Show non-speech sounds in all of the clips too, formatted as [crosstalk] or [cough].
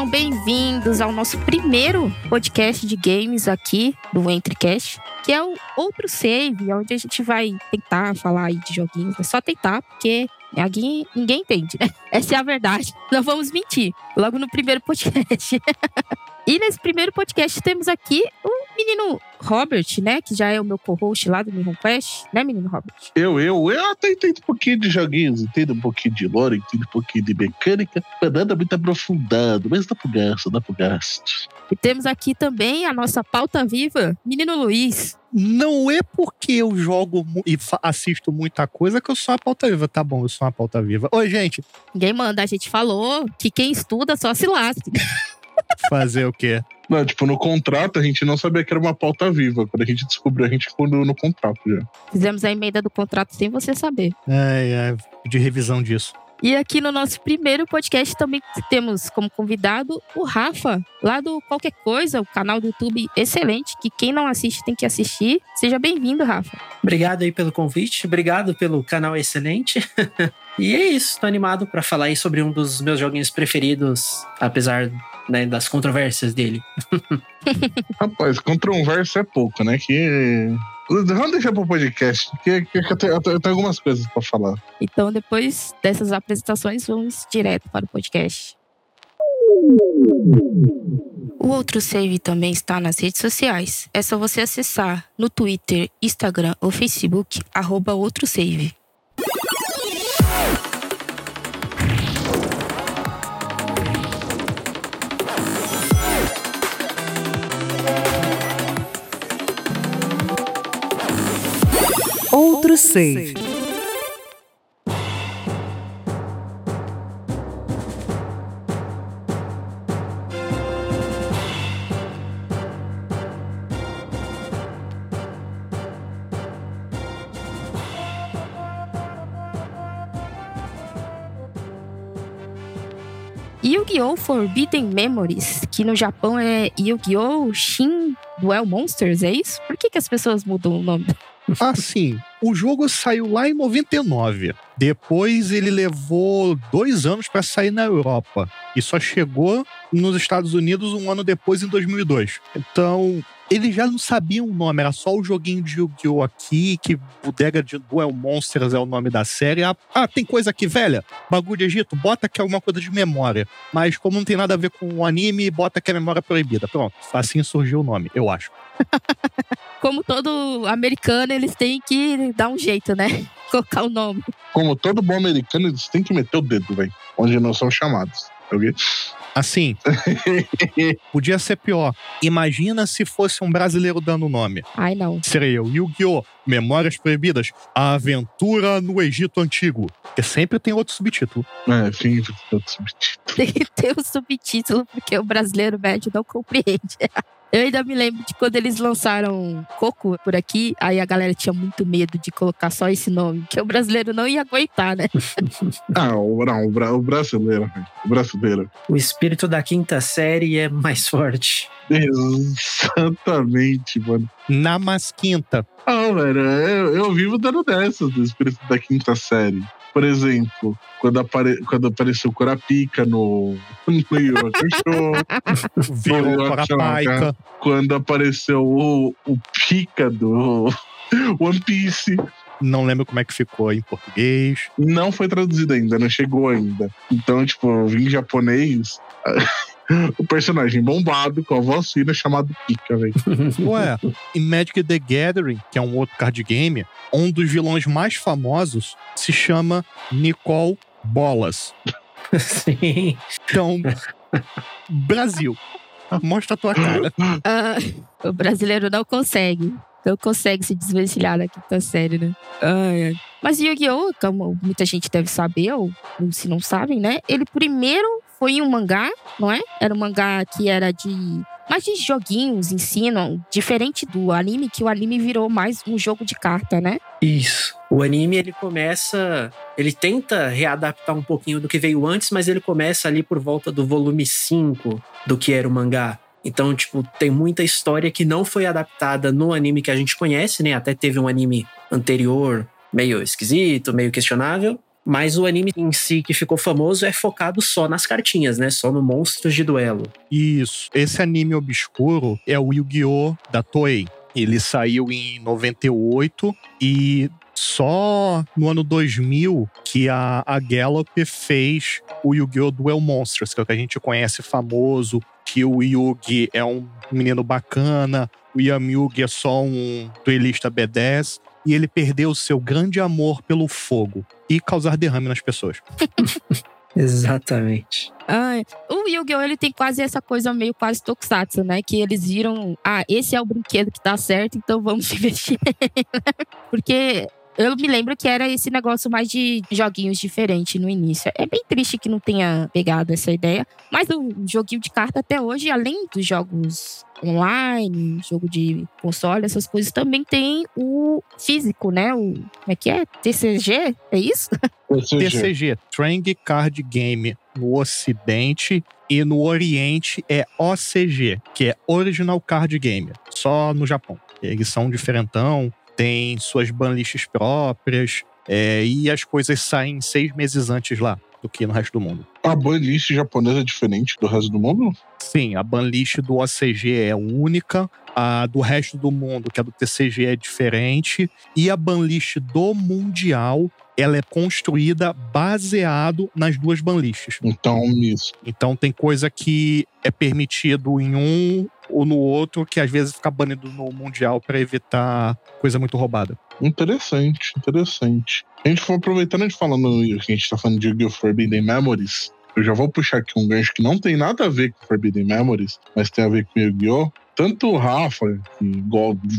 Sejam bem-vindos ao nosso primeiro podcast de games aqui do Entrecast, que é o Outro Save, onde a gente vai tentar falar de joguinhos. É só tentar, porque ninguém, ninguém entende, né? [laughs] Essa é a verdade. [laughs] Não vamos mentir. Logo no primeiro podcast. [laughs] e nesse primeiro podcast temos aqui o menino Robert, né? Que já é o meu co-host lá do Mirror Quest, né, menino Robert? Eu, eu, eu até entendo um pouquinho de joguinhos, entendo um pouquinho de lore, entendo um pouquinho de mecânica, mas nada muito aprofundado, mas dá pro gasto, dá pro gasto. E temos aqui também a nossa pauta viva, menino Luiz. Não é porque eu jogo e assisto muita coisa que eu sou uma pauta viva. Tá bom, eu sou uma pauta viva. Oi, gente. Ninguém manda, a gente falou que quem estuda só se lasca. [laughs] Fazer o quê? Não, tipo, no contrato a gente não sabia que era uma pauta viva. Quando a gente descobriu, a gente ficou no, no contrato já. Fizemos a emenda do contrato sem você saber. É, é, de revisão disso. E aqui no nosso primeiro podcast também temos como convidado o Rafa, lá do Qualquer Coisa, o canal do YouTube excelente, que quem não assiste tem que assistir. Seja bem-vindo, Rafa. Obrigado aí pelo convite, obrigado pelo canal excelente. [laughs] e é isso, tô animado para falar aí sobre um dos meus joguinhos preferidos, apesar né, das controvérsias dele. [laughs] Rapaz, controvérsia é pouco, né? Que Vamos deixar para o podcast, porque eu tenho, eu tenho algumas coisas para falar. Então, depois dessas apresentações, vamos direto para o podcast. O outro save também está nas redes sociais. É só você acessar no Twitter, Instagram ou Facebook, arroba outro save. Outro save. Yu-Gi-Oh! Forbidden Memories, que no Japão é Yu-Gi-Oh! Shin Duel Monsters, é isso? Por que, que as pessoas mudam o nome? Assim, o jogo saiu lá em 99. Depois ele levou dois anos para sair na Europa. E só chegou nos Estados Unidos um ano depois, em 2002. Então, eles já não sabiam o nome, era só o joguinho de Yu-Gi-Oh! aqui, que Bodega de Duel Monsters é o nome da série. Ah, ah, tem coisa aqui, velha. Bagulho de Egito, bota que é alguma coisa de memória. Mas como não tem nada a ver com o anime, bota que é memória proibida. Pronto, assim surgiu o nome, eu acho. [laughs] como todo americano, eles têm que dar um jeito, né? [laughs] Colocar o nome. Como todo bom americano, eles têm que meter o dedo, velho. Onde não são chamados. Okay? Assim, [laughs] podia ser pior. Imagina se fosse um brasileiro dando o nome. Ai, não. Seria eu, Yu-Gi-Oh! Memórias Proibidas, A Aventura no Egito Antigo. Que sempre tem outro subtítulo. É, sim, outro subtítulo. [laughs] Tem que ter o um subtítulo, porque o brasileiro médio não compreende. Eu ainda me lembro de quando eles lançaram Coco por aqui, aí a galera tinha muito medo de colocar só esse nome, que o brasileiro não ia aguentar, né? [laughs] ah, o, não, o, brasileiro, o brasileiro. O espírito da quinta série é mais forte. Exatamente, mano. Na masquinta. Ah, velho, eu, eu vivo dando dessas do espírito da quinta série. Por exemplo, quando, apare, quando apareceu Corapica no, [laughs] no Yu Show. [laughs] Quando apareceu o, o Pica do [laughs] One Piece. Não lembro como é que ficou em português. Não foi traduzido ainda, não chegou ainda. Então, tipo, eu vim em japonês. O personagem bombado com a voz fina chamado Pika, velho. [laughs] Ué, em Magic the Gathering, que é um outro card game, um dos vilões mais famosos se chama Nicole Bolas. [laughs] Sim. Então, Brasil. Mostra a tua cara. Uh, o brasileiro não consegue. Não consegue se desvencilhar da quinta série, né? Ah, Mas Yu-Gi-Oh!, como muita gente deve saber, ou se não sabem, né? Ele primeiro foi um mangá, não é? Era um mangá que era de mais de joguinhos, ensino, diferente do anime, que o anime virou mais um jogo de carta, né? Isso. O anime ele começa, ele tenta readaptar um pouquinho do que veio antes, mas ele começa ali por volta do volume 5 do que era o mangá. Então, tipo, tem muita história que não foi adaptada no anime que a gente conhece, né? Até teve um anime anterior meio esquisito, meio questionável, Mas o anime em si que ficou famoso é focado só nas cartinhas, né? Só no monstros de duelo. Isso. Esse anime obscuro é o Yu-Gi-Oh! da Toei. Ele saiu em 98 e só no ano 2000 que a, a Gallop fez o Yu-Gi-Oh! Duel Monsters, que é o que a gente conhece famoso, que o Yugi é um menino bacana, o Yamyugi é só um duelista B10, e ele perdeu seu grande amor pelo fogo e causar derrame nas pessoas. [laughs] Exatamente. Ai, o Yu-Gi-Oh! ele tem quase essa coisa meio quase tokusatsu, né? Que eles viram, ah, esse é o brinquedo que tá certo, então vamos [laughs] investir nele. Porque eu me lembro que era esse negócio mais de joguinhos diferentes no início. É bem triste que não tenha pegado essa ideia. Mas o joguinho de carta até hoje, além dos jogos online, jogo de console, essas coisas, também tem o físico, né? O, como é que é? TCG? É isso? [laughs] TCG. TCG, Trang Card Game no Ocidente e no Oriente é OCG, que é Original Card Game, só no Japão. Eles são diferentão, tem suas banlists próprias é, e as coisas saem seis meses antes lá do que no resto do mundo. A banlist japonesa é diferente do resto do mundo? Sim, a banlist do OCG é única, a do resto do mundo, que é do TCG, é diferente, e a banlist do Mundial ela é construída baseado nas duas banlists. Então, isso. Então tem coisa que é permitido em um ou no outro que às vezes fica banido no mundial para evitar coisa muito roubada. Interessante, interessante. A gente for aproveitando de falando que a gente tá falando de! Forbidden Memories, eu já vou puxar aqui um gancho que não tem nada a ver com Forbidden Memories, mas tem a ver com Yu-Gi-Oh! Tanto o Rafa, que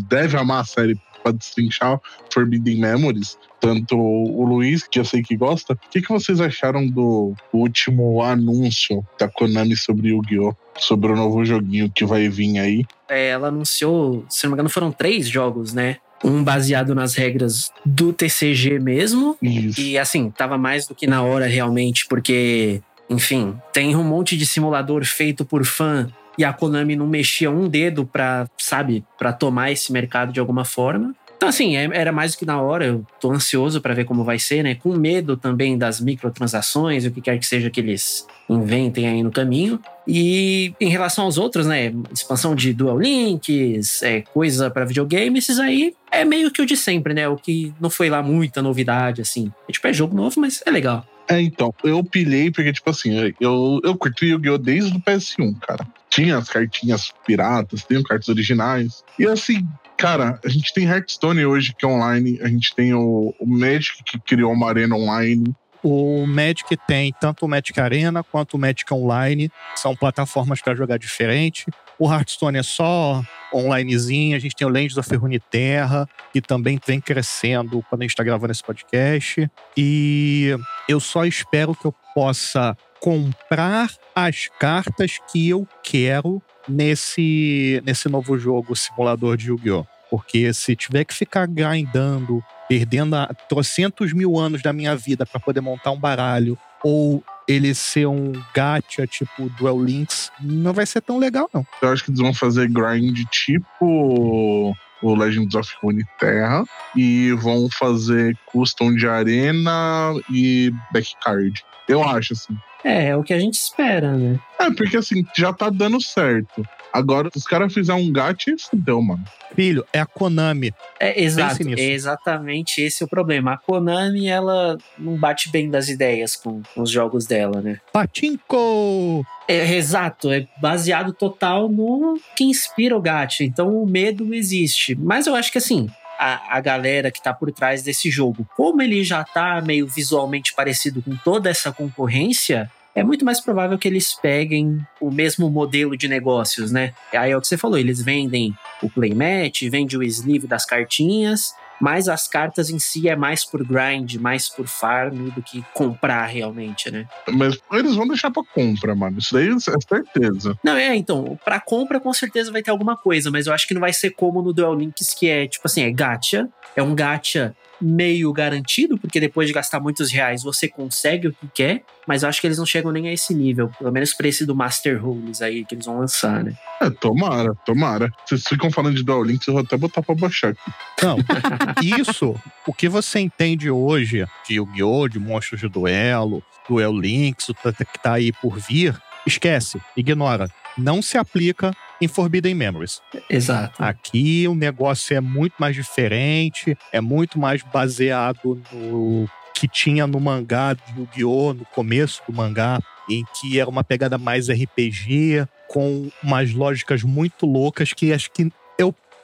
deve amar a série para destrinchar Forbidden Memories, tanto o Luiz, que eu sei que gosta. O que, que vocês acharam do último anúncio da Konami sobre Yu-Gi-Oh! Sobre o novo joguinho que vai vir aí? É, ela anunciou, se não me engano, foram três jogos, né? Um baseado nas regras do TCG mesmo. Isso. E assim, tava mais do que na hora realmente, porque, enfim, tem um monte de simulador feito por fã e a Konami não mexia um dedo pra, sabe, pra tomar esse mercado de alguma forma. Então, assim, é- era mais do que na hora. Eu tô ansioso pra ver como vai ser, né? Com medo também das microtransações o que quer que seja que eles inventem aí no caminho. E em relação aos outros, né? Expansão de Dual Links, é, coisa pra videogame, esses aí é meio que o de sempre, né? O que não foi lá muita novidade, assim. É, tipo, é jogo novo, mas é legal. É, então, eu pilhei porque, tipo assim, eu, eu curti Yu-Gi-Oh! desde o PS1, cara. Tinha as cartinhas piratas, tem cartas originais. E assim, cara, a gente tem Hearthstone hoje, que é online. A gente tem o, o Magic, que criou uma arena online. O Magic tem tanto o Magic Arena quanto o Magic Online, são plataformas para jogar diferente. O Hearthstone é só onlinezinho, a gente tem o Legends of Runeterra, que também vem crescendo quando a gente está gravando esse podcast. E eu só espero que eu possa comprar as cartas que eu quero nesse, nesse novo jogo simulador de Yu-Gi-Oh! Porque se tiver que ficar grindando, perdendo a, trocentos mil anos da minha vida para poder montar um baralho, ou ele ser um gacha tipo Duel Links, não vai ser tão legal, não. Eu acho que eles vão fazer grind tipo o Legends of Runeterra e vão fazer custom de arena e backcard. Eu acho, assim. É, é o que a gente espera, né? É, porque assim, já tá dando certo. Agora, se os caras fizerem um gacha, fudeu, mano. Filho, é a Konami. É, exato, é exatamente esse o problema. A Konami, ela não bate bem das ideias com, com os jogos dela, né? Patinko! É, exato, é baseado total no que inspira o gacha. Então o medo existe. Mas eu acho que assim, a, a galera que tá por trás desse jogo, como ele já tá meio visualmente parecido com toda essa concorrência, é muito mais provável que eles peguem o mesmo modelo de negócios, né? Aí é o que você falou, eles vendem o playmat, vendem o sleeve das cartinhas, mas as cartas em si é mais por grind, mais por farm do que comprar realmente, né? Mas eles vão deixar pra compra, mano. Isso daí é certeza. Não, é, então, pra compra com certeza vai ter alguma coisa, mas eu acho que não vai ser como no Duel Links, que é tipo assim, é gacha, é um gacha meio garantido, porque depois de gastar muitos reais você consegue o que quer, mas eu acho que eles não chegam nem a esse nível, pelo menos pra esse do Master Rules aí que eles vão lançar, né? É, tomara, tomara. Vocês ficam falando de Dual Links, eu vou até botar pra baixar aqui. Não, [laughs] isso, o que você entende hoje de Yu-Gi-Oh!, de monstros de duelo, Duel Links, o que tá aí por vir, esquece, ignora. Não se aplica em Forbidden Memories. Exato. Aqui o negócio é muito mais diferente, é muito mais baseado no que tinha no mangá de Yu-Gi-Oh! no começo do mangá, em que era uma pegada mais RPG, com umas lógicas muito loucas que acho que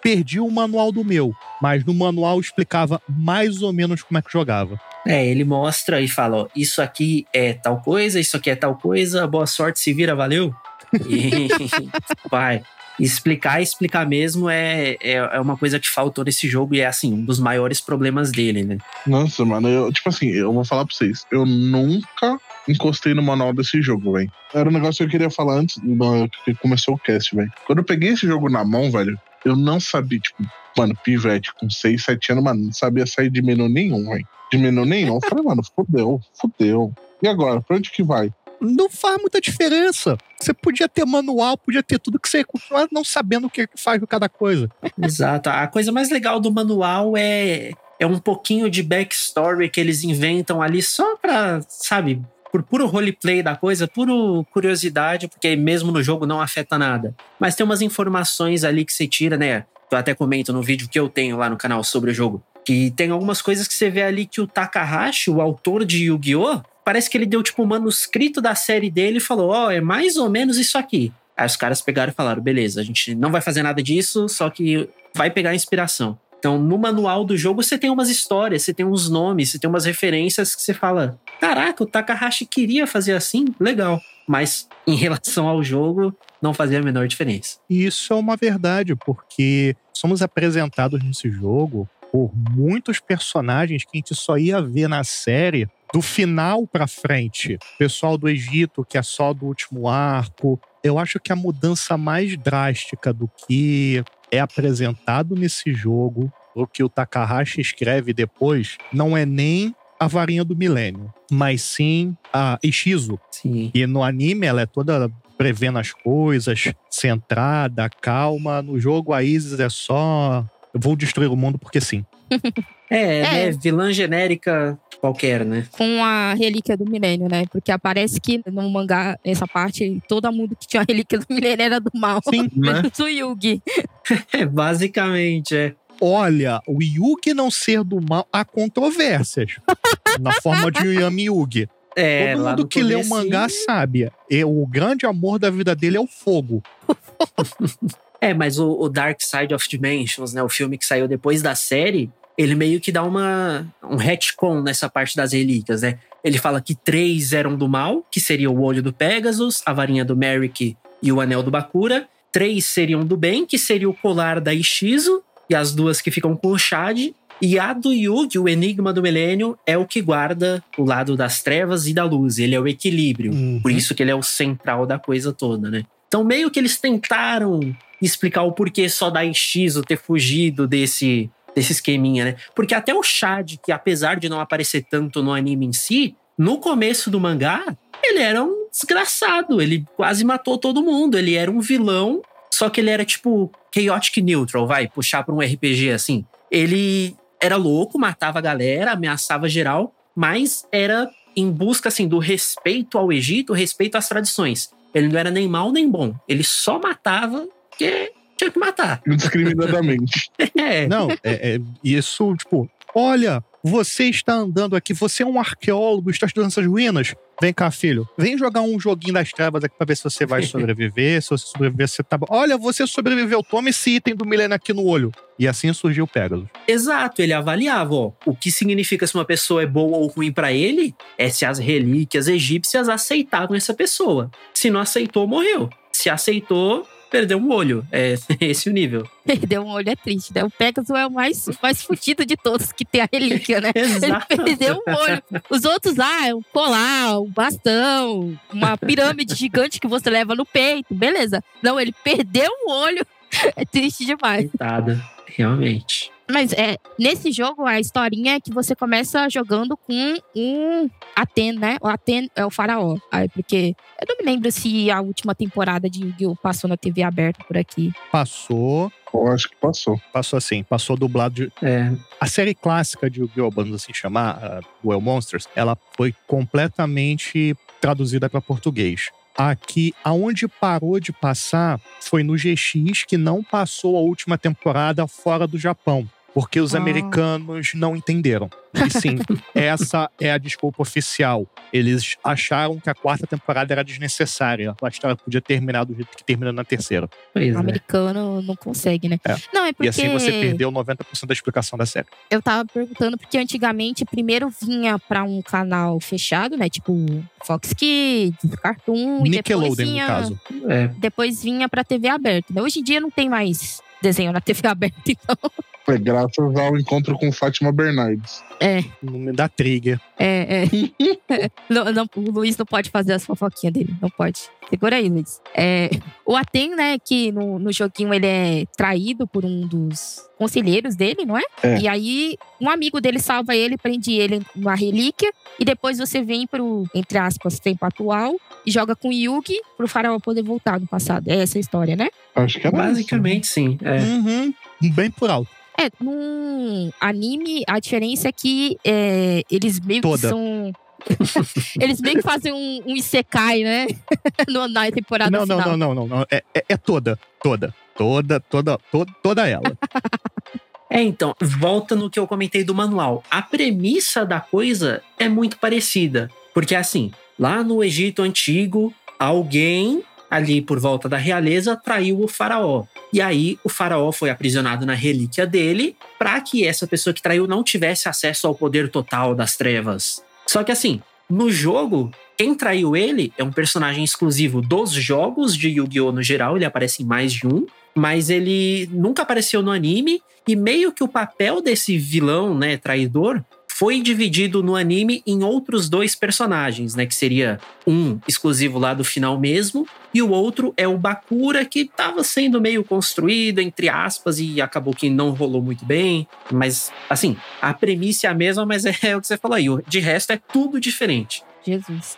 perdi o manual do meu, mas no manual explicava mais ou menos como é que jogava. É, ele mostra e fala: ó, isso aqui é tal coisa, isso aqui é tal coisa, boa sorte, se vira, valeu. E [laughs] vai. Explicar, explicar mesmo é, é, é uma coisa que faltou nesse jogo e é, assim, um dos maiores problemas dele, né? Nossa, mano, eu, tipo assim, eu vou falar pra vocês, eu nunca encostei no manual desse jogo, velho. Era um negócio que eu queria falar antes do- que começou o cast, velho. Quando eu peguei esse jogo na mão, velho, eu não sabia, tipo, mano, pivete com 6, 7 anos, mano, não sabia sair de menu nenhum, velho. De menu nenhum. Eu falei, mano, fudeu, fudeu. E agora, pra onde que vai? Não faz muita diferença. Você podia ter manual, podia ter tudo que você ia continuar não sabendo o que faz cada coisa. Exato. A coisa mais legal do manual é, é um pouquinho de backstory que eles inventam ali só pra, sabe, por puro roleplay da coisa, puro curiosidade, porque mesmo no jogo não afeta nada. Mas tem umas informações ali que você tira, né? Eu até comento no vídeo que eu tenho lá no canal sobre o jogo. Que tem algumas coisas que você vê ali que o Takahashi, o autor de Yu-Gi-Oh!, parece que ele deu tipo um manuscrito da série dele e falou: Ó, é mais ou menos isso aqui. Aí os caras pegaram e falaram: beleza, a gente não vai fazer nada disso, só que vai pegar inspiração. Então, no manual do jogo, você tem umas histórias, você tem uns nomes, você tem umas referências que você fala: caraca, o Takahashi queria fazer assim? Legal. Mas em relação ao jogo, não fazia a menor diferença. E isso é uma verdade, porque somos apresentados nesse jogo por muitos personagens que a gente só ia ver na série do final pra frente. Pessoal do Egito, que é só do último arco. Eu acho que a mudança mais drástica do que é apresentado nesse jogo, o que o Takahashi escreve depois, não é nem a varinha do milênio, mas sim a Ishizu, Sim. e no anime ela é toda prevendo as coisas, centrada, calma. No jogo a Isis é só. Eu vou destruir o mundo porque sim. [laughs] É, É. né? Vilã genérica qualquer, né? Com a relíquia do milênio, né? Porque aparece que no mangá, essa parte, todo mundo que tinha a relíquia do milênio era do mal. Sim, [laughs] né? Menos o Yugi. É, basicamente, é. Olha, o Yugi não ser do mal, há controvérsias. [laughs] na forma de Yami Yugi. É, Todo mundo que lê o mangá sabe. E o grande amor da vida dele é o fogo. [laughs] É, mas o, o Dark Side of Dimensions, né? O filme que saiu depois da série, ele meio que dá uma, um retcon nessa parte das relíquias, né? Ele fala que três eram do mal, que seria o olho do Pegasus, a varinha do Merrick e o anel do Bakura. Três seriam do bem, que seria o colar da Ishizu, e as duas que ficam com o Shad. E a do Yugi, o Enigma do Milênio, é o que guarda o lado das trevas e da luz. Ele é o equilíbrio. Por isso que ele é o central da coisa toda, né? Então, meio que eles tentaram explicar o porquê só da Ishizu ter fugido desse, desse esqueminha, né? Porque até o Shad, que apesar de não aparecer tanto no anime em si, no começo do mangá, ele era um desgraçado. Ele quase matou todo mundo. Ele era um vilão, só que ele era tipo chaotic neutral, vai, puxar pra um RPG assim. Ele era louco, matava a galera, ameaçava geral, mas era em busca assim do respeito ao Egito, respeito às tradições. Ele não era nem mal nem bom. Ele só matava porque tinha que matar. Indiscriminadamente. [laughs] É. Não, é, é isso, tipo, olha, você está andando aqui, você é um arqueólogo, está estudando essas ruínas. Vem cá, filho. Vem jogar um joguinho das trevas aqui pra ver se você vai [laughs] sobreviver. se você sobreviver, você tá bom. Olha, você sobreviveu, toma esse item do milênio aqui no olho. E assim surgiu o Pegasus. Exato, ele avaliava, ó, o que significa se uma pessoa é boa ou ruim pra ele é se as relíquias egípcias aceitavam essa pessoa. Se não aceitou, morreu. Se aceitou, perdeu um olho. É [laughs] esse o nível. Perdeu um olho é triste, né? O Pegasus é o mais, mais fudido de todos que tem a relíquia, né? [laughs] Ele perdeu um olho. Os outros, ah, é um colar, um bastão, uma pirâmide gigante que você leva no peito. Beleza. Não, ele perdeu um olho. [laughs] É triste demais. Coitada, realmente. Mas é, nesse jogo, a historinha é que você começa jogando com um Aten, né? O Aten é o faraó. Aí, porque eu não me lembro se a última temporada de Yu-Gi-Oh! passou na TV aberta por aqui. Passou, Eu acho que passou. passou assim, passou dublado de. É, A série clássica de Yu-Gi-Oh! vamos assim chamar, a Duel Monsters, ela foi completamente traduzida para português. Aqui, aonde parou de passar foi no GX, que não passou a última temporada fora do Japão, porque os Ah. americanos não entenderam. E sim, [laughs] essa é a desculpa oficial. Eles acharam que a quarta temporada era desnecessária. A história podia terminar do jeito que termina na terceira. pois O é. americano não consegue, né? É. Não, é porque E assim você perdeu 90% da explicação da série. eu tava perguntando porque antigamente primeiro vinha pra um canal fechado, né? Tipo Fox Kids, Cartoon e depois Nickelodeon, vinha, no caso. É, depois vinha pra TV aberta. né? Hoje em dia não tem mais desenho na TV [laughs] aberta, então É graças ao encontro com Fátima Bernardes. é, Não me dá trigger. é, é. [laughs] não, não, o Luiz não pode fazer as fofoquinhas dele, não pode. Segura aí, Luiz. É, o Aten, né, que no, no joguinho ele é traído por um dos conselheiros dele, não é? É. E aí, um amigo dele salva ele, prende ele numa relíquia, e depois você vem pro, entre aspas, tempo atual e joga com o Yugi pro faraó poder voltar no passado. É essa a história, né? Acho que era basicamente sim. É. Uhum. Bem por alto. É, num anime, a diferença é que é, eles meio que Toda. são. [laughs] eles meio que fazem um, um Isekai, né? [laughs] No- na temporada Não, não, final. não, não, não, não. É, é- é toda, toda, toda, toda, toda, toda ela. [laughs] É, então, volta no que eu comentei do manual. A premissa da coisa é muito parecida. Porque, assim, lá no Egito Antigo, alguém ali por volta da realeza traiu o faraó. E aí, o faraó foi aprisionado na relíquia dele para que essa pessoa que traiu não tivesse acesso ao poder total das trevas. Só que, assim, no jogo, quem traiu ele é um personagem exclusivo dos jogos de Yu-Gi-Oh! no geral, ele aparece em mais de um. Mas ele nunca apareceu no anime e meio que o papel desse vilão, né, traidor, foi dividido no anime em outros dois personagens, né, que seria um exclusivo lá do final mesmo e o outro é o Bakura que estava sendo meio construído entre aspas e acabou que não rolou muito bem, mas assim, a premissa é a mesma, mas é o que você falou aí, de resto é tudo diferente. Jesus.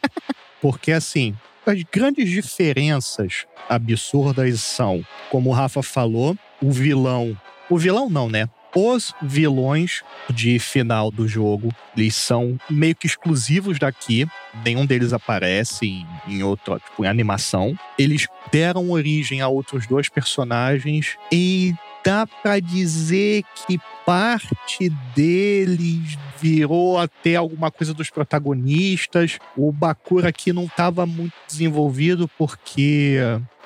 [laughs] Porque, assim, as grandes diferenças absurdas são, como o Rafa falou, o vilão. O vilão não, né? Os vilões de final do jogo, eles são meio que exclusivos daqui. Nenhum deles aparece em, em outro, tipo, em animação. Eles deram origem a outros dois personagens e dá pra dizer que parte deles virou até alguma coisa dos protagonistas. O Bakura aqui não estava muito desenvolvido porque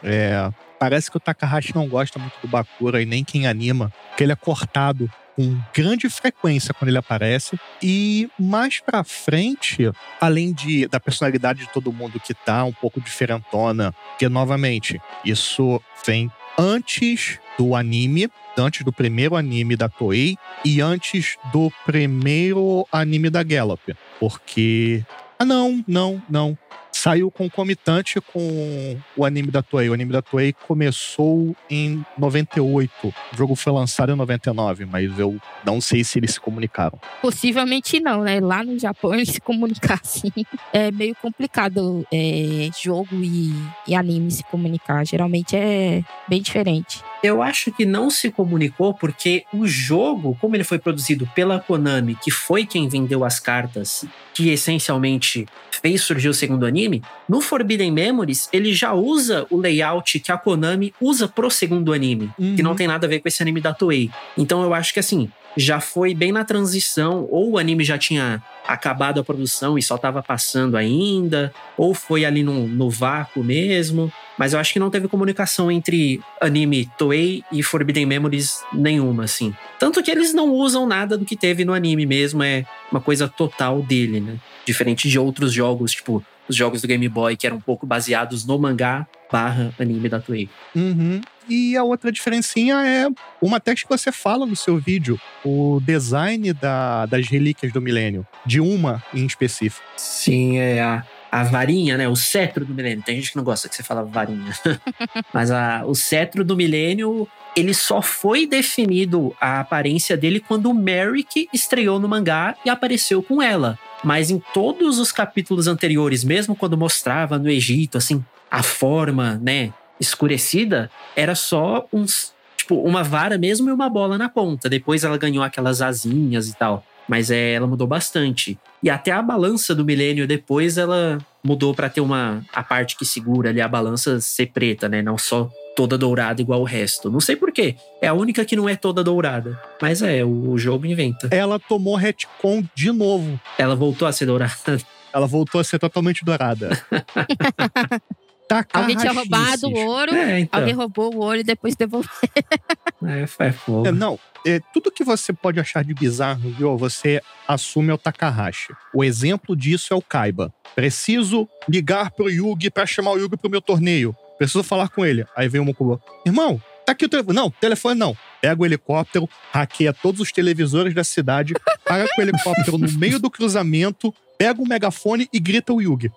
é, parece que o Takahashi não gosta muito do Bakura e nem quem anima, que ele é cortado com grande frequência quando ele aparece. E mais pra frente, além de, da personalidade de todo mundo que tá um pouco diferentona, que novamente, isso vem antes do anime, antes do primeiro anime da Toei e antes do primeiro anime da Gallop. Porque. Ah, não, não, não. Saiu concomitante com o anime da Toei. O anime da Toei começou em 98. O jogo foi lançado em 99, mas eu não sei se eles se comunicaram. Possivelmente não, né? Lá no Japão eles se comunicar [laughs] assim. É meio complicado é, jogo e, e anime se comunicar. Geralmente é bem diferente. Eu acho que não se comunicou porque o jogo, como ele foi produzido pela Konami, que foi quem vendeu as cartas, que essencialmente fez surgir o segundo anime, no Forbidden Memories ele já usa o layout que a Konami usa pro segundo anime, que não tem nada a ver com esse anime da Toei. Então eu acho que assim, já foi bem na transição, ou o anime já tinha acabado a produção e só tava passando ainda, ou foi ali no, no vácuo mesmo. Mas eu acho que não teve comunicação entre anime Toei e Forbidden Memories nenhuma, assim. Tanto que eles não usam nada do que teve no anime mesmo, é uma coisa total dele, né? Diferente de outros jogos, tipo os jogos do Game Boy, que eram um pouco baseados no mangá barra anime da Toei. Uhum. E a outra diferencinha é uma até que você fala no seu vídeo, o design da, das relíquias do milênio, de uma em específico. Sim, é a, a varinha, né? O cetro do milênio. Tem gente que não gosta que você fala varinha. [laughs] Mas a, o cetro do milênio, ele só foi definido a aparência dele quando o Merrick estreou no mangá e apareceu com ela. Mas em todos os capítulos anteriores, mesmo quando mostrava no Egito, assim, a forma, né, escurecida, era só uns, tipo, uma vara mesmo e uma bola na ponta. Depois ela ganhou aquelas asinhas e tal. Mas é, ela mudou bastante. E até a balança do milênio depois ela mudou para ter uma a parte que segura ali a balança ser preta, né? Não só toda dourada igual o resto. Não sei porquê. É a única que não é toda dourada. Mas é, o, o jogo inventa. Ela tomou retcon de novo. Ela voltou a ser dourada. Ela voltou a ser totalmente dourada. [laughs] Alguém tinha roubado o ouro, É, então. alguém roubou o ouro e depois devolveu. [laughs] É, é fogo. É, não, é, tudo que você pode achar de bizarro, viu, você assume ao Takahashi. O exemplo disso é o Kaiba. Preciso ligar pro Yugi pra chamar o Yugi pro meu torneio. Preciso falar com ele. Aí vem o Mokuba. Irmão, tá aqui o telefone. Não, telefone não. Pega o helicóptero, hackeia todos os televisores da cidade, para com o helicóptero no meio do cruzamento, pega o megafone e grita o Yugi.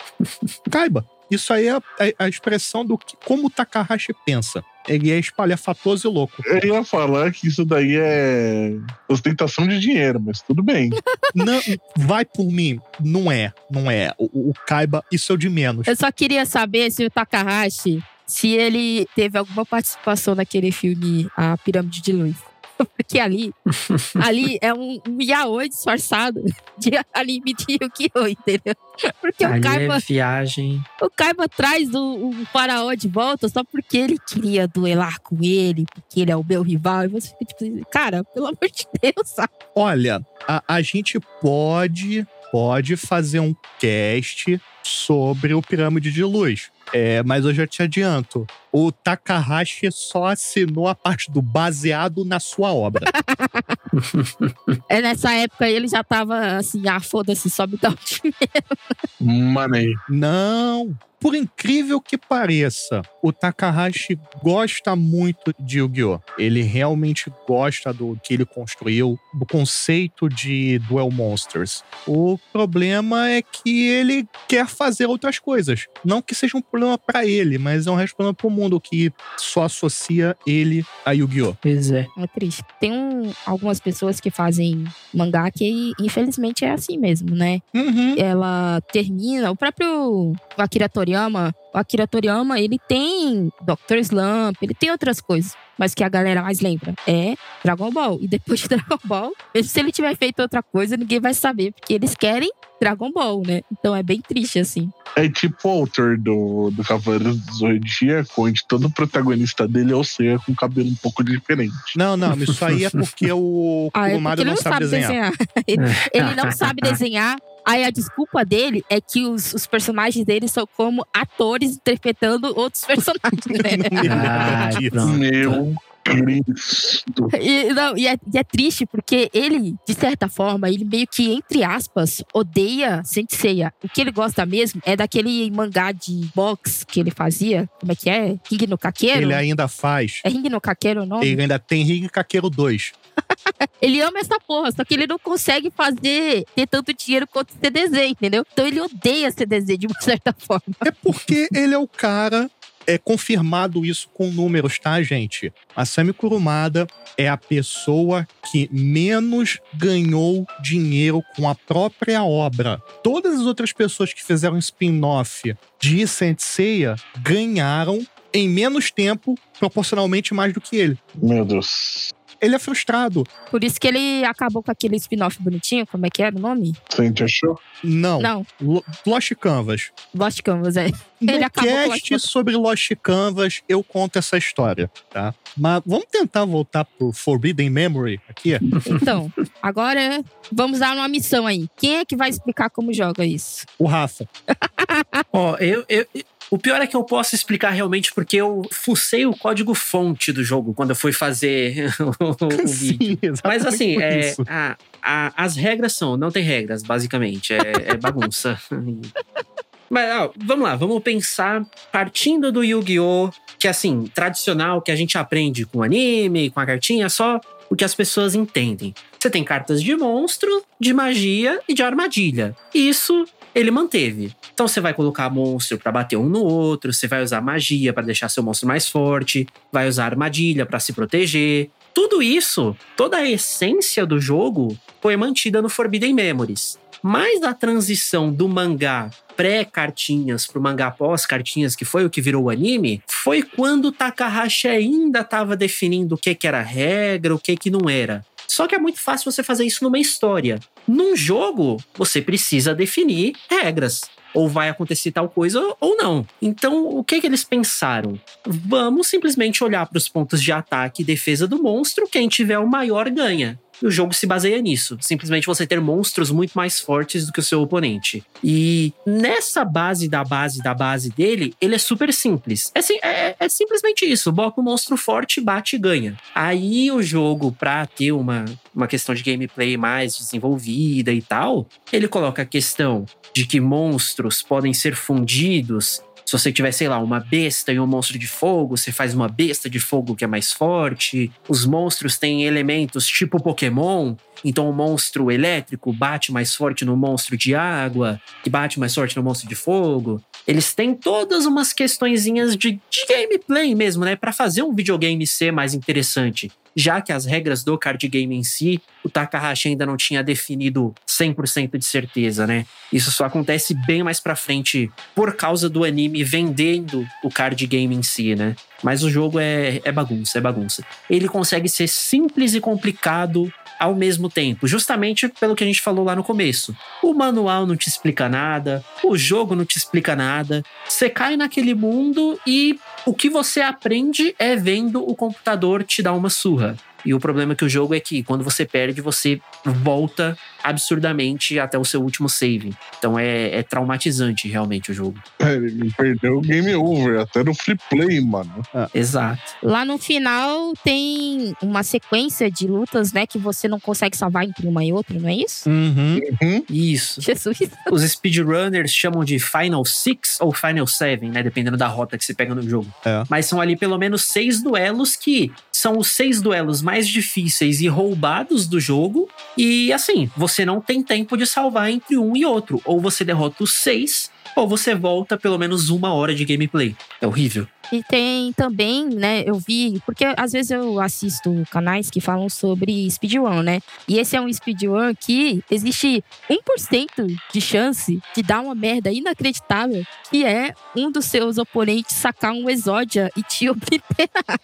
Kaiba. Isso aí é a, a expressão do que, como o Takahashi pensa. Ele é espalhafatoso e louco. Eu ia falar que isso daí é ostentação de dinheiro, mas tudo bem. Não, vai por mim. Não é, não é. O, o Kaiba, isso é o de menos. Eu só queria saber se o Takahashi, se ele teve alguma participação naquele filme A Pirâmide de Luz. [laughs] Porque ali, [laughs] ali é um, yaoi disfarçado de anime de Yu-Gi-Oh!, entendeu? Porque o Ali Kaiba, é viagem. o Kaiba traz o, o faraó de volta só porque ele queria duelar com ele, porque ele é o meu rival. E você fica tipo, assim, cara, pelo amor de Deus, sabe? Olha, a, a gente pode, pode fazer um cast sobre o Pirâmide de Luz. É, mas eu já te adianto. O Takahashi só assinou a parte do baseado na sua obra. [laughs] É, nessa época ele já tava assim, ah, foda-se, só me dá o dinheiro. Money. Não. Por incrível que pareça, o Takahashi gosta muito de Yu-Gi-Oh! Ele realmente gosta do que ele construiu, do conceito de Duel Monsters. O problema é que ele quer fazer outras coisas. Não que seja um problema pra ele, mas é um resto problema pro mundo que só associa ele a Yu-Gi-Oh! Pois é. É triste. Tem um- algumas pessoas que fazem mangá que, infelizmente, é assim mesmo, né? Uhum. Ela termina. O próprio Akira Toriyama, o Akira Toriyama, ele tem Dr. Slump, ele tem outras coisas. Mas que a galera mais lembra é Dragon Ball. E depois de [laughs] Dragon Ball, mesmo se ele tiver feito outra coisa, ninguém vai saber, porque eles querem Dragon Ball, né? Então é bem triste, assim. É tipo o autor do, do Cavaleiro do Zodíaco, onde todo protagonista dele é o Seiya com cabelo um pouco diferente. Não, não, isso aí é porque o Ah, é porque ele não sabe desenhar. [laughs] ele, ele não [laughs] sabe desenhar. Aí a desculpa dele é que os, os personagens dele são como atores interpretando outros [laughs] personagens, né? Ah. Meu Cristo. E, não, e, é, e é triste porque ele, de certa forma, ele meio que, entre aspas, odeia Senseiya. O que ele gosta mesmo é daquele mangá de box que ele fazia. Como é que é? Ring no Kakeiro? Ele ainda faz. É Ring no Kakeiro o nome? Ele ainda tem Ring Kakeiro 2. [laughs] Ele ama essa porra, só que ele não consegue fazer, ter tanto dinheiro quanto CDZ, entendeu? Então ele odeia CDZ de uma certa forma. É porque ele é o cara. É confirmado isso com números, tá, gente? A Sami Kurumada é a pessoa que menos ganhou dinheiro com a própria obra. Todas as outras pessoas que fizeram spin-off de Senseiya ganharam em menos tempo, proporcionalmente mais do que ele. Meu Deus. Ele é frustrado. Por isso que ele acabou com aquele spin-off bonitinho, como é que era o nome? Você achou? Não. Não, Lo- Lost Canvas. Lost Canvas, é. No Ele acabou com cast Lost sobre Lost Canvas, eu conto essa história, tá? Mas vamos tentar voltar pro Forbidden Memory aqui? Então, agora vamos dar uma missão aí. Quem é que vai explicar como joga isso? O Rafa. Ó, eu, eu- o pior é que eu posso explicar realmente porque eu fucei o código fonte do jogo quando eu fui fazer [laughs] o, o [laughs] vídeo. Sim, exatamente Mas assim, é, a- a- as regras são, não tem regras, basicamente. É, é bagunça. [laughs] Mas ó, vamos lá, vamos pensar partindo do Yu-Gi-Oh! Que assim, tradicional, que a gente aprende com anime, com a cartinha, só o que as pessoas entendem. Você tem cartas de monstro, de magia e de armadilha. Isso ele manteve. Então você vai colocar monstro para bater um no outro, você vai usar magia para deixar seu monstro mais forte, vai usar armadilha para se proteger. Tudo isso, toda a essência do jogo foi mantida no Forbidden Memories. Mas a transição do mangá pré-cartinhas pro mangá pós-cartinhas, que foi o que virou o anime, foi quando Takahashi ainda estava definindo o que, que era regra, o que, que não era. Só que é muito fácil você fazer isso numa história. Num jogo, você precisa definir regras ou vai acontecer tal coisa ou não. Então, o que, que eles pensaram? Vamos simplesmente olhar para os pontos de ataque e defesa do monstro, quem tiver o maior ganha. E o jogo se baseia nisso. Simplesmente você ter monstros muito mais fortes do que o seu oponente. E nessa base da base da base dele, ele é super simples. É, é, é simplesmente isso. Bota um monstro forte, bate e ganha. Aí o jogo, pra ter uma, uma questão de gameplay mais desenvolvida e tal, ele coloca a questão de que monstros podem ser fundidos se você tiver, sei lá, uma besta e um monstro de fogo, você faz uma besta de fogo que é mais forte. Os monstros têm elementos tipo Pokémon, então o monstro elétrico bate mais forte no monstro de água, que bate mais forte no monstro de fogo. Eles têm todas umas questõezinhas de, de gameplay mesmo, né? Para fazer um videogame ser mais interessante já que as regras do card game em si, o Takahashi ainda não tinha definido 100% de certeza, né? Isso só acontece bem mais pra frente por causa do anime vendendo o card game em si, né? Mas o jogo é, é bagunça, é bagunça. Ele consegue ser simples e complicado ao mesmo tempo, justamente pelo que a gente falou lá no começo. O manual não te explica nada, o jogo não te explica nada. Você cai naquele mundo e o que você aprende é vendo o computador te dar uma surra. E o problema que o jogo é que quando você perde, você volta absurdamente até o seu último save. Então é, é traumatizante realmente o jogo. É, ele perdeu o game over, até no free play, mano. Ah. Exato. Lá no final tem uma sequência de lutas, né, que você não consegue salvar entre uma e outra, não é isso? Uhum. Uhum. Isso. Jesus. [laughs] Os speedrunners chamam de Final Six ou Final Seven, né? Dependendo da rota que você pega no jogo. É. Mas são ali pelo menos seis duelos que são os seis duelos mais difíceis e roubados do jogo. E assim, você não tem tempo de salvar entre um e outro. Ou você derrota os seis, ou você volta pelo menos uma hora de gameplay. É horrível. E tem também, né, eu vi, porque às vezes eu assisto canais que falam sobre speedrun, né? E esse é um speedrun que existe 1% de chance de dar uma merda inacreditável, que é um dos seus oponentes sacar um exódia e te [laughs] obliterar.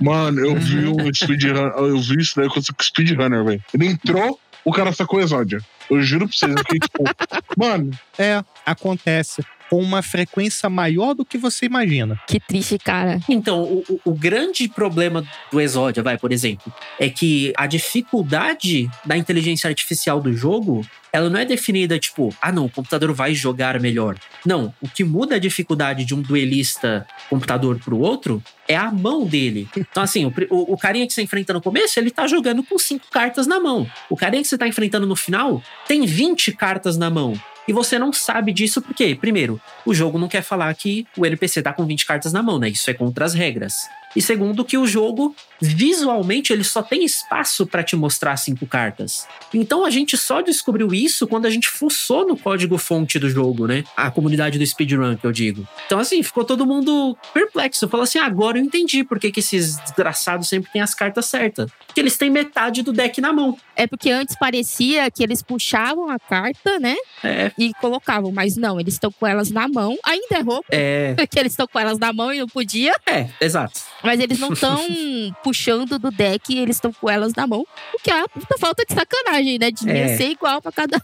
Mano, eu vi um speedrunner, eu vi isso daí com o speedrunner, velho. Ele entrou, o cara sacou exódia. Eu juro pra vocês, eu fiquei tipo, [laughs] mano, É, acontece com uma frequência maior do que você imagina. Que triste, cara. Então, o, o- grande problema do Exódia, vai, por exemplo, é que a dificuldade da inteligência artificial do jogo, ela não é definida tipo, ah não, o computador vai jogar melhor. Não, o que muda a dificuldade de um duelista computador pro outro é a mão dele. Então, assim, o, o carinha que você enfrenta no começo, ele tá jogando com cinco cartas na mão. O carinha que você tá enfrentando no final tem 20 cartas na mão. E você não sabe disso porque, primeiro, o jogo não quer falar que o NPC tá com 20 cartas na mão, né? Isso é contra as regras. E segundo, que o jogo, visualmente, ele só tem espaço para te mostrar cinco cartas. Então a gente só descobriu isso quando a gente fuçou no código-fonte do jogo, né? A comunidade do speedrun, que eu digo. Então, assim, ficou todo mundo perplexo. Falou assim: "Ah, agora eu entendi por que, que esses desgraçados sempre têm as cartas certas. Porque eles têm metade do deck na mão. É porque antes parecia que eles puxavam a carta, né? É, E colocavam, mas não, eles estão com elas na mão. Ainda é roupa, é, [laughs] porque eles estão com elas na mão e não podia. é, exato. Mas eles não estão [laughs] puxando do deck, eles estão com elas na mão. O que é uma puta falta de sacanagem, né? Devia É. ser igual pra cada.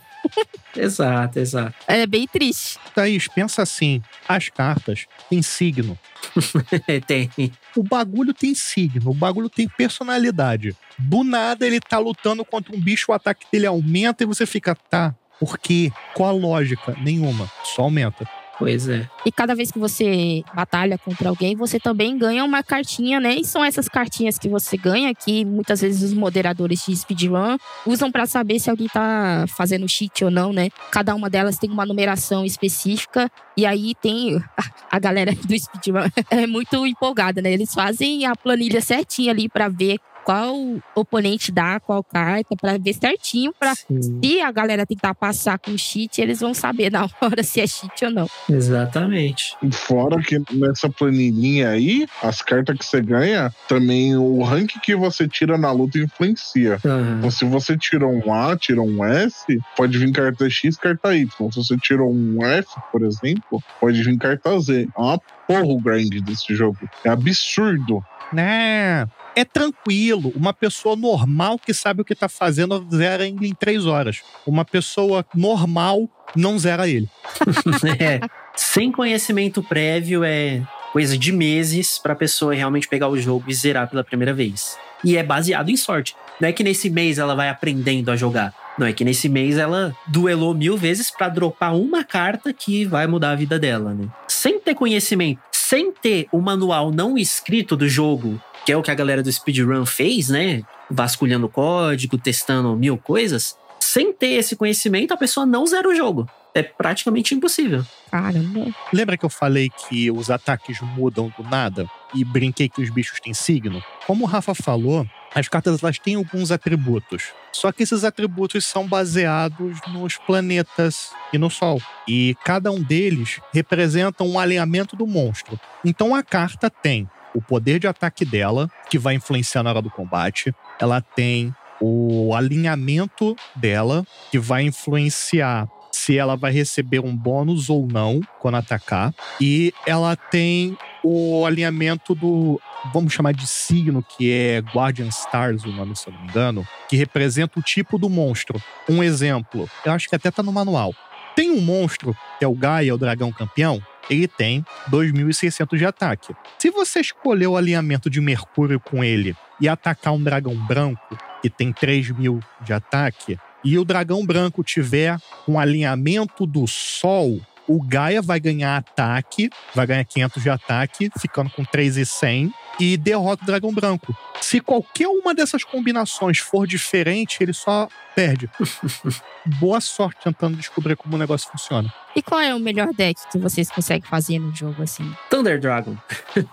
Exato, exato. É bem triste. Thaís, pensa assim: as cartas têm signo. [laughs] tem. O bagulho tem signo, o bagulho tem personalidade. Do nada ele tá lutando contra um bicho, o ataque dele aumenta e você fica, tá, por quê? Qual a lógica? Nenhuma, só aumenta. Pois é. E cada vez que você batalha contra alguém, você também ganha uma cartinha, né? E são essas cartinhas que você ganha que muitas vezes os moderadores de speedrun usam pra saber se alguém tá fazendo cheat ou não, né? Cada uma delas tem uma numeração específica e aí tem [laughs] a galera do speedrun [laughs] é muito empolgada, né? Eles fazem a planilha certinha ali pra ver qual oponente dá qual carta para ver certinho para Sim, se a galera tentar passar com cheat, eles vão saber [laughs] na hora se é cheat ou não. exatamente. Fora que nessa planilhinha aí, as cartas que você ganha, também o rank que você tira na luta influencia. Aham. Então, se você tirou um A, tirou um S, pode vir carta X, carta Y. Se você tirou um F, por exemplo, pode vir carta Z. É uma porra o grind desse jogo. É absurdo. Né? É tranquilo. Uma pessoa normal que sabe o que tá fazendo zera ele em três horas. Uma pessoa normal não zera ele. [laughs] É, sem conhecimento prévio é coisa de meses pra pessoa realmente pegar o jogo e zerar pela primeira vez. E é baseado em sorte. Não é que nesse mês ela vai aprendendo a jogar. Não é que nesse mês ela duelou mil vezes pra dropar uma carta que vai mudar a vida dela, né? Sem ter conhecimento, sem ter o manual não escrito do jogo, que é o que a galera do speedrun fez, né? Vasculhando o código, testando mil coisas. Sem ter esse conhecimento, a pessoa não zera o jogo. É praticamente impossível. Caramba. Lembra que eu falei que os ataques mudam do nada? E brinquei que os bichos têm signo? Como o Rafa falou, as cartas elas têm alguns atributos. Só que esses atributos são baseados nos planetas e no Sol. E cada um deles representa um alinhamento do monstro. Então a carta tem o poder de ataque dela, que vai influenciar na hora do combate. Ela tem o alinhamento dela, que vai influenciar se ela vai receber um bônus ou não quando atacar. E ela tem o alinhamento do. Vamos chamar de signo, que é Guardian Stars, o nome, se eu não me engano, que representa o tipo do monstro. Um exemplo, eu acho que até tá no manual. Tem um monstro, que é o Gaia, o dragão campeão, ele tem 2.600 de ataque. Se você escolher o alinhamento de Mercúrio com ele e atacar um dragão branco, que tem 3.000 de ataque, e o dragão branco tiver um alinhamento do Sol, o Gaia vai ganhar ataque, vai ganhar 500 de ataque, ficando com 3,100 e derrota o dragão branco. Se qualquer uma dessas combinações for diferente, ele só perde. [laughs] Boa sorte tentando descobrir como o negócio funciona. E qual é o melhor deck que vocês conseguem fazer no jogo assim? Thunder Dragon.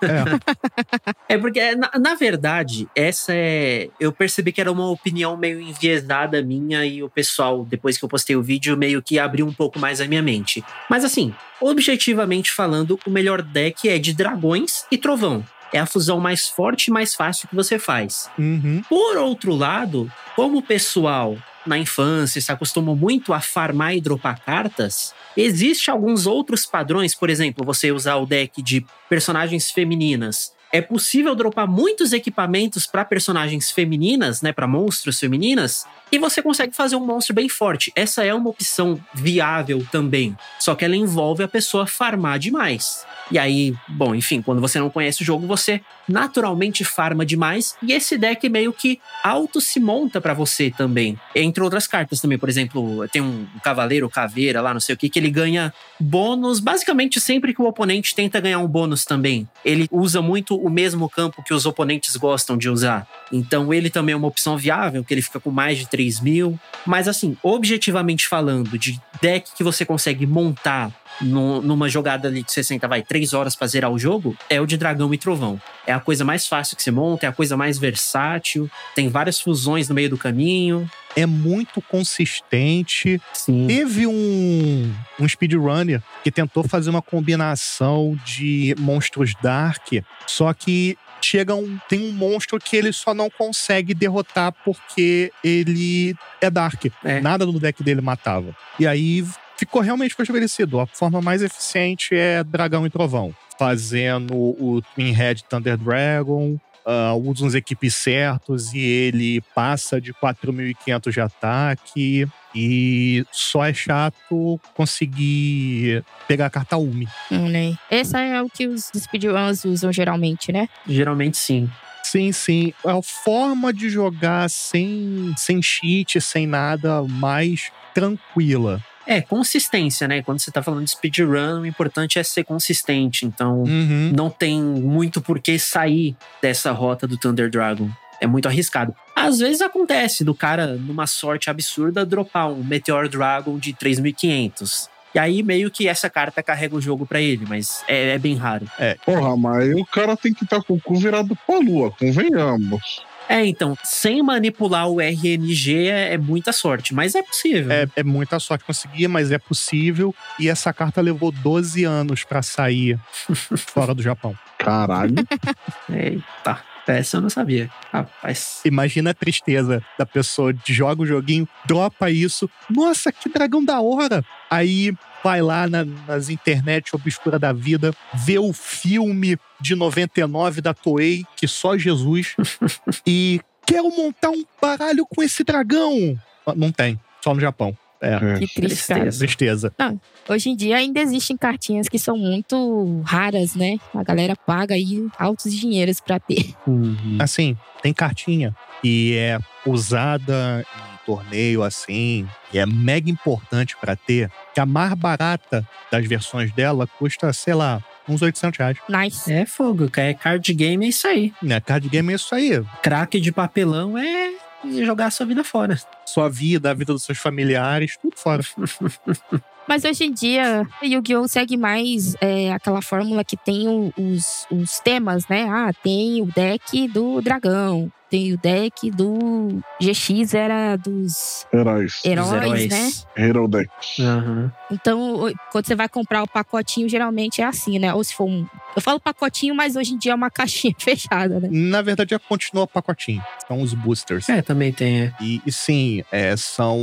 É, [laughs] É porque, na, na verdade, essa é. Eu percebi que era uma opinião meio enviesada minha e o pessoal, depois que eu postei o vídeo, meio que abriu um pouco mais a minha mente. Mas assim, objetivamente falando, o melhor deck é de dragões e trovão. É a fusão mais forte e mais fácil que você faz. uhum. Por outro lado, como o pessoal na infância se acostumou muito a farmar e dropar cartas, existe alguns outros padrões, por exemplo, você usar o deck de personagens femininas. É possível dropar muitos equipamentos para personagens femininas, né, para monstros femininas, e você consegue fazer um monstro bem forte. Essa é uma opção viável também, só que ela envolve a pessoa farmar demais. E aí, bom, enfim, quando você não conhece o jogo, você naturalmente farma demais e esse deck meio que auto se monta pra você também. Entre outras cartas também, por exemplo, tem um cavaleiro, caveira lá, não sei o que, que ele ganha bônus basicamente sempre que o oponente tenta ganhar um bônus também. Ele usa muito o mesmo campo que os oponentes gostam de usar. Então ele também é uma opção viável, que ele fica com mais de 3 mil. Mas assim, objetivamente falando, de deck que você consegue montar no- numa jogada ali de 60, vai, 3 horas pra zerar o jogo, é o de dragão e trovão. É a coisa mais fácil que você monta, é a coisa mais versátil, tem várias fusões no meio do caminho. É muito consistente. Sim. Teve um, um speedrunner que tentou fazer uma combinação de monstros Dark, só que chega um, tem um monstro que ele só não consegue derrotar porque ele é Dark. É. Nada no deck dele matava. E aí ficou realmente estabelecido. A forma mais eficiente é Dragão e Trovão. Fazendo o Twin Head Thunder Dragon, ah, usa uns equipes certos e ele passa de 4.500 de ataque. E só é chato conseguir pegar a carta Umi. Hum, né? Essa é o que os speedruns usam geralmente, né? Geralmente sim. Sim, sim. A forma de jogar sem, sem cheat, sem nada, mais tranquila. É, consistência, né? Quando você tá falando de speedrun, o importante é ser consistente. Então, Uhum. não tem muito por que sair dessa rota do Thunder Dragon. É muito arriscado. Às vezes acontece do cara, numa sorte absurda, dropar um Meteor Dragon de 3.500. E aí, meio que essa carta carrega o jogo pra ele, mas é, é bem raro. Porra, mas aí o cara tem que estar com o cu virado pra lua, convenhamos. É, então, sem manipular o RNG é, é muita sorte, mas é possível. É, é muita sorte conseguir, mas é possível. E essa carta levou 12 anos pra sair [laughs] fora do Japão. Caralho. Eita, essa eu não sabia. Rapaz. Imagina a tristeza da pessoa que joga o joguinho, dropa isso. Nossa, que dragão da hora! Aí vai lá na- nas internet obscura da vida, vê o filme de 99 da Toei, que só Jesus, [laughs] e quero montar um baralho com esse dragão. Ah, Não tem, só no Japão. É, É. Que triste. Tristeza. tristeza. Hoje em dia ainda existem cartinhas que são muito raras, né? A galera paga aí altos dinheiros pra ter. Uhum. Assim, tem cartinha e é usada em torneio assim, e é mega importante pra ter, que a mais barata das versões dela custa, sei lá, uns 800 reais. Nice. É fogo, é card game, é isso aí. Né? Card game é isso aí. Craque de papelão é jogar a sua vida fora. Sua vida, a vida dos seus familiares, tudo fora. [laughs] Mas hoje em dia, o Yu-Gi-Oh! segue mais é, aquela fórmula que tem os, os temas, né? Ah, tem o deck do dragão, tem o deck do GX, era dos Heróis. heróis, Os heróis. né? Hero Deck. Aham. Então, quando você vai comprar o pacotinho, geralmente é assim, né? Ou se for um. Eu falo pacotinho, mas hoje em dia é uma [laughs] caixinha fechada, né? Na verdade, já continua o pacotinho. São os boosters. É, também tem. é. E, e sim, é, são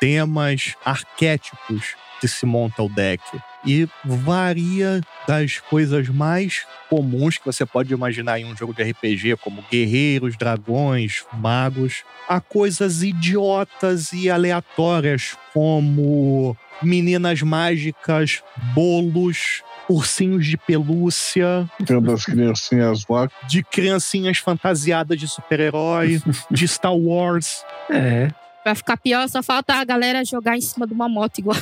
temas arquétipos que se monta o deck. E varia das coisas mais comuns que você pode imaginar em um jogo de RPG, como guerreiros, dragões, magos, a coisas idiotas e aleatórias, como meninas mágicas, bolos, ursinhos de pelúcia, das criancinhas lá. de criancinhas fantasiadas de super-herói, de Star Wars. É. Pra ficar pior, só falta a galera jogar em cima de uma moto igual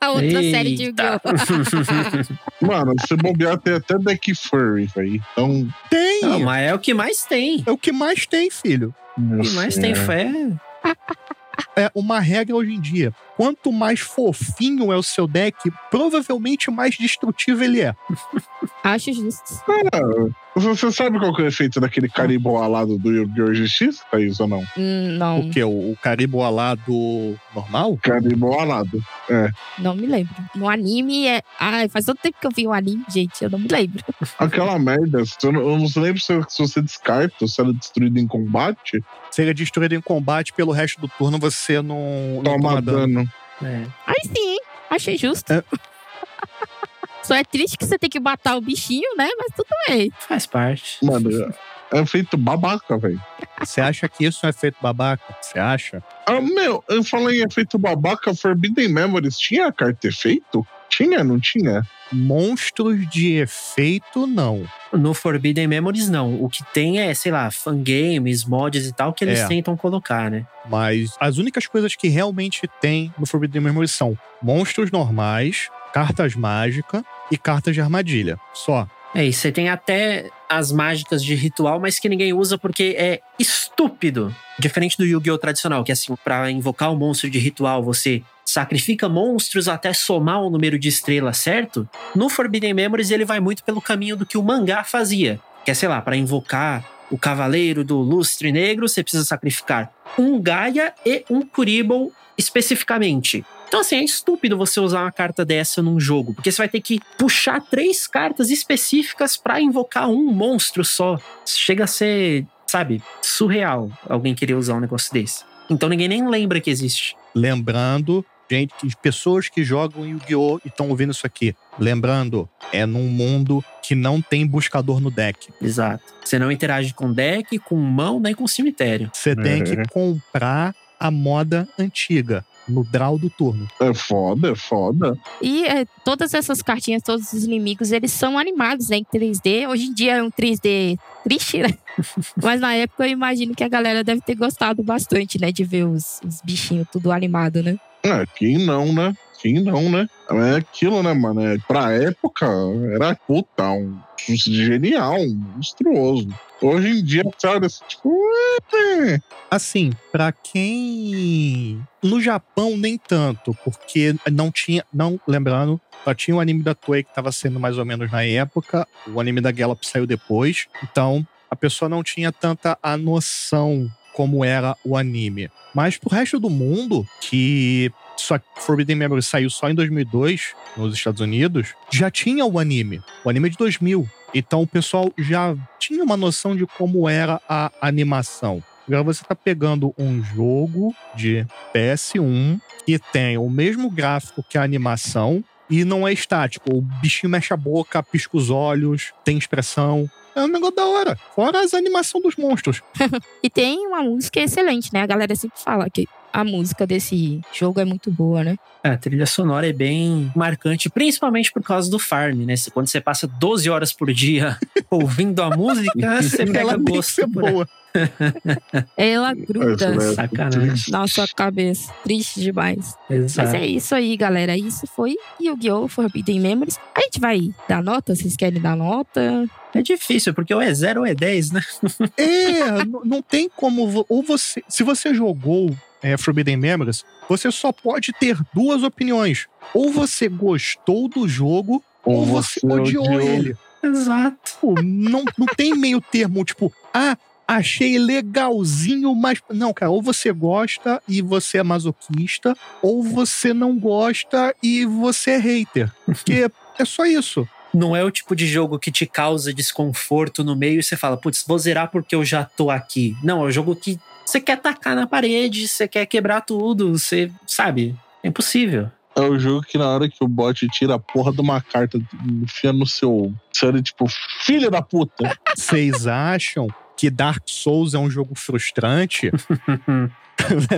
a outra série de Eita. Yu-Gi-Oh! [laughs] [laughs] Mano, se bobear, tem até deck furry, velho. Então, Tem! Não, mas é o que mais tem. É o que mais tem, filho. meu O que mais tem fé. É uma regra hoje em dia. Quanto mais fofinho é o seu deck, provavelmente mais destrutivo ele é. Acho justo. Você sabe qual que é o efeito daquele caribo alado do Yu-Gi-Oh! GX, Thaís, ou não? Hum, não, O que? O, o caribo alado normal? Caribo alado. não me lembro. No anime é. Ai, faz tanto tempo que eu vi o anime, gente, eu não me lembro. Aquela merda, eu não, eu não lembro se, se você descarta, se ela é destruída em combate, Seria destruído em combate pelo resto do turno, você não, não toma toma dano. dano. É. Aí sim, hein? Achei justo. É. [laughs] Só é triste que você tem que matar o bichinho, né? Mas tudo bem. Faz parte. Mano, é feito babaca, velho. Você acha que isso é efeito babaca? Você acha? Ah, meu, eu falei em efeito babaca, Forbidden Memories tinha carta efeito? Tinha, não tinha? Monstros de efeito, não. No Forbidden Memories, não. O que tem é, sei lá, fangames, mods e tal, que eles É. tentam colocar, né? Mas as únicas coisas que realmente tem no Forbidden Memory são monstros normais, cartas mágicas e cartas de armadilha. Só. É, e você tem até as mágicas de ritual, mas que ninguém usa porque é estúpido. Diferente do Yu-Gi-Oh! tradicional, que assim, pra invocar um monstro de ritual, você sacrifica monstros até somar o número de estrelas certo. No Forbidden Memories, ele vai muito pelo caminho do que o mangá fazia. Que é, sei lá, pra invocar o Cavaleiro do Lustre Negro, você precisa sacrificar um Gaia e um Kuriboh especificamente. Então, assim, é estúpido você usar uma carta dessa num jogo, porque você vai ter que puxar três cartas específicas pra invocar um monstro só. Chega a ser, sabe, surreal alguém querer usar um negócio desse. Então ninguém nem lembra que existe. Lembrando, gente, pessoas que jogam Yu-Gi-Oh! e estão ouvindo isso aqui. Lembrando, é num mundo que não tem buscador no deck. Exato. Você não interage com deck, com mão, nem com cemitério. Você tem que Uhum. comprar a moda antiga, no draw do turno. É foda, é foda. E é, todas essas cartinhas, todos os inimigos, eles são animados né, em 3D. Hoje em dia é um 3D triste, né? [laughs] Mas na época eu imagino que a galera deve ter gostado bastante, né? De ver os, os bichinhos tudo animado, né? É, quem não, né? Quem não, né? É aquilo, né, mano? É, pra época, era puta, um, um genial, um monstruoso. Hoje em dia, sabe, assim, tipo, é, Assim, pra quem. No Japão, nem tanto, porque não tinha. Não, lembrando, só tinha o anime da Toei que tava sendo mais ou menos na época. O anime da Gallop saiu depois. Então, a pessoa não tinha tanta a noção como era o anime. Mas pro resto do mundo, que só Forbidden Memories saiu só em 2002 nos Estados Unidos, já tinha o anime. O anime é de 2000. Então o pessoal já tinha uma noção de como era a animação. Agora você tá pegando um jogo de PS1 que tem o mesmo gráfico que a animação e não é estático. O bichinho mexe a boca, pisca os olhos, tem expressão. É um negócio da hora. Fora as animações dos monstros. [laughs] E tem uma música excelente, né? A galera sempre fala que a música desse jogo é muito boa, né? É, A trilha sonora é bem marcante, principalmente por causa do farm, né? Se- Quando você passa 12 horas por dia [laughs] ouvindo a música, você pega Ela gosto boa. Ela [laughs] gruda é Sacanagem. na sua cabeça. Triste demais. Mas Exato. é isso aí, galera. Isso foi Yu-Gi-Oh! Forbidden Memories. A gente vai dar nota? Vocês querem dar nota? É difícil, porque ou é 0 ou é 10, né? É, [laughs] não tem como. Ou você. Se você jogou é, Forbidden Memories, você só pode ter duas opiniões. Ou você gostou do jogo, ou, você, odiou, ele. Exato. Não, não tem meio termo, tipo, ah, achei legalzinho, mas. Não, cara, ou você gosta e você é masoquista, ou você não gosta e você é hater. Porque é só isso. Não é o tipo de jogo que te causa desconforto no meio e você fala, putz, vou zerar porque eu já tô aqui. Não, é o jogo que você quer tacar na parede, você quer quebrar tudo, você. Sabe? É impossível. É o jogo que na hora que o bot tira a porra de uma carta, enfia no seu. Você olha, tipo, filha da puta. [laughs] Vocês acham que Dark Souls é um jogo frustrante? [laughs]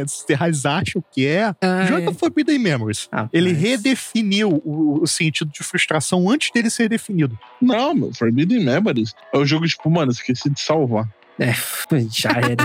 Vocês acham que é? Joga Forbidden Memories. Ah, Ele mas- redefiniu o, o sentido de frustração antes dele ser definido. Não, meu, Forbidden Memories é o jogo, tipo, mano, esqueci de salvar. É, [laughs] já era.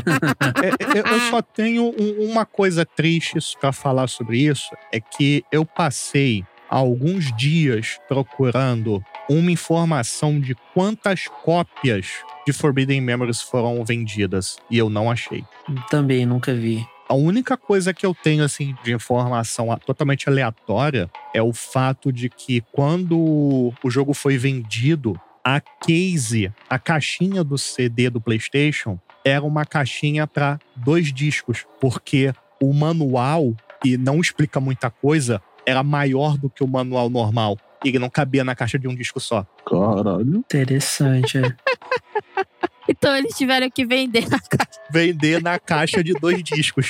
É, é, eu só tenho um- uma coisa triste pra falar sobre isso: é que eu passei alguns dias procurando uma informação de quantas cópias de Forbidden Memories foram vendidas e eu não achei. Também nunca vi. A única coisa que eu tenho assim de informação totalmente aleatória é o fato de que quando o jogo foi vendido, a case, a caixinha do CD do PlayStation era uma caixinha para dois discos, porque o manual e não explica muita coisa era maior do que o manual normal. E ele não cabia na caixa de um disco só. Caralho. Interessante. é. [laughs] Então eles tiveram que vender na caixa. Vender na caixa de dois discos.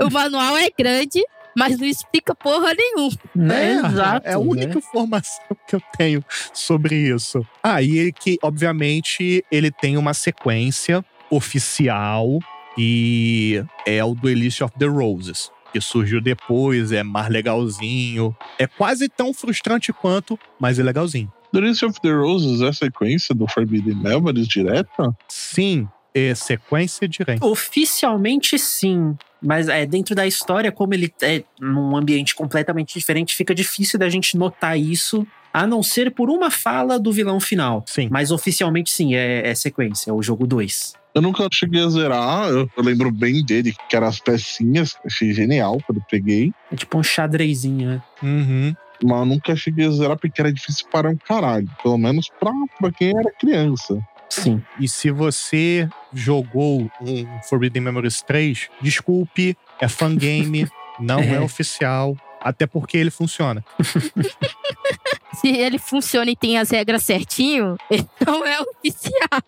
O manual é grande, mas não explica porra nenhuma. Né? Exato. É a única né? informação que eu tenho sobre isso. Ah, e ele que, obviamente, ele tem uma sequência oficial e é o Duelist of the Roses. Que surgiu depois, é mais legalzinho. É quase tão frustrante quanto, mas é legalzinho. The of the Roses é a sequência do Forbidden Memories direta? Sim, é sequência direta. Oficialmente sim. Mas é dentro da história, como ele é num ambiente completamente diferente, fica difícil da gente notar isso, a não ser por uma fala do vilão final. Sim. Mas oficialmente sim, é, é sequência, é o jogo 2. Eu nunca cheguei a zerar, eu, eu lembro bem dele, que eram as pecinhas, achei genial quando eu peguei. É tipo um xadrezinho, né? Uhum. Mas eu nunca cheguei a zerar porque era difícil para um caralho. Pelo menos pra, pra quem era criança. Sim. E se você jogou um Forbidden Memories 3, desculpe, é fangame, [laughs] não é. É. oficial, até porque ele funciona. [laughs] Se ele funciona e tem as regras certinho, ele não é oficial.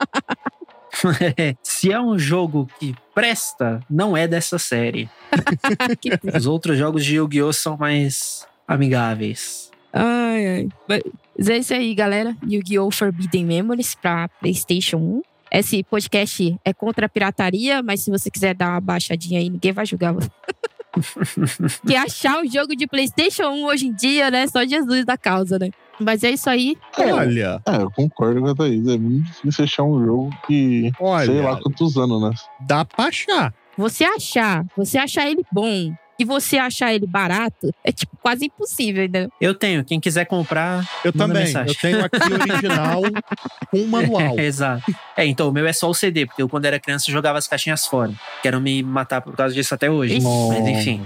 [laughs] Se é um jogo que presta, não é dessa série. Os outros jogos de Yu-Gi-Oh! são mais amigáveis. Ai, ai. Mas é isso aí, galera. Yu-Gi-Oh! Forbidden Memories pra PlayStation 1. Esse podcast é contra a pirataria, mas se você quiser dar uma baixadinha aí, ninguém vai julgar você. [laughs] que achar um jogo de PlayStation 1 hoje em dia, né? Só Jesus da causa, né? Mas é isso aí. Olha, É, eu concordo com a Thaís. É muito difícil achar um jogo que. sei lá olha, quantos anos, né? dá pra achar. Você achar, você achar ele bom, e você achar ele barato, é tipo quase impossível, né? Eu tenho. Quem quiser comprar, Eu Manda também. mensagem. Eu tenho aqui o original [laughs] com o manual. [laughs] Exato. É, então o meu é só o CD, porque eu, quando era criança, jogava as caixinhas fora. Quero me matar por causa disso até hoje. Ixi. Mas enfim,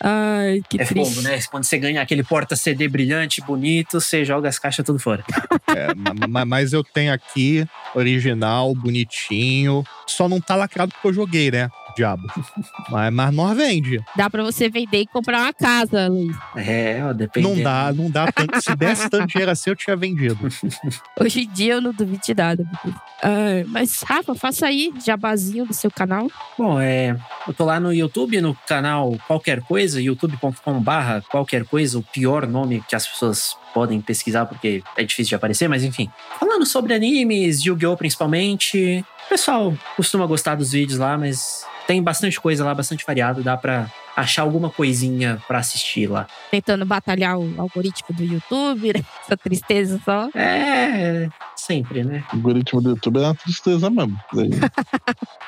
Ai, que é triste. fogo, né? Quando você ganha aquele porta-CD brilhante, bonito, você joga as caixas tudo fora. [laughs] É, ma- ma- mas eu tenho aqui, original, bonitinho. Só não tá lacrado porque eu joguei, né? Diabo. Mas, mas nós vende. Dá pra você vender e comprar uma casa, Luiz. É, ó, depende. Não dá, não dá tanto. Se desse tanto dinheiro assim, eu tinha vendido. [laughs] Hoje em dia eu não duvido de nada. Ah, mas, Rafa, faça aí jabazinho do seu canal. Bom, é, eu tô lá no YouTube, no canal Qualquer Coisa, youtube.com/barra qualquer coisa, o pior nome que as pessoas podem pesquisar porque é difícil de aparecer, mas enfim. Falando sobre animes, Yu-Gi-Oh! principalmente. O pessoal costuma gostar dos vídeos lá, mas tem bastante coisa lá, bastante variado, dá pra achar alguma coisinha pra assistir lá. Tentando batalhar o algoritmo do YouTube, né? [laughs] Essa tristeza só. É, sempre, né? O algoritmo do YouTube é uma tristeza mesmo. Daí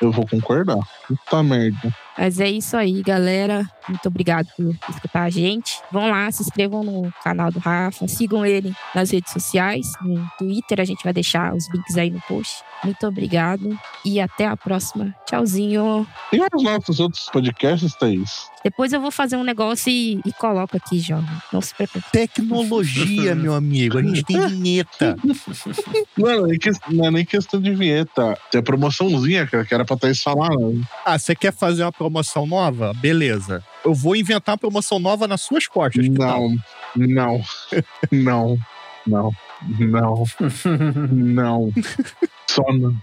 eu vou concordar. Puta merda. Mas é isso aí, galera. Muito obrigado por escutar a gente. Vão lá, se inscrevam no canal do Rafa, sigam ele nas redes sociais, no Twitter, a gente vai deixar os links aí no post. Muito obrigado e até a próxima. Tchauzinho. E os nossos outros podcasts, Thaís? Depois eu vou fazer um negócio e, e coloco aqui, jovem. Não se preocupe. Tecnologia, meu amigo. A gente tem vinheta. [laughs] Não, é que- não é nem questão de vinheta. Tem a promoçãozinha, que era pra Thaís falar. né? Ah, você quer fazer uma promoção nova? Beleza. Eu vou inventar uma promoção nova nas suas costas. Não, não, não, não, não, [laughs] não. Só não.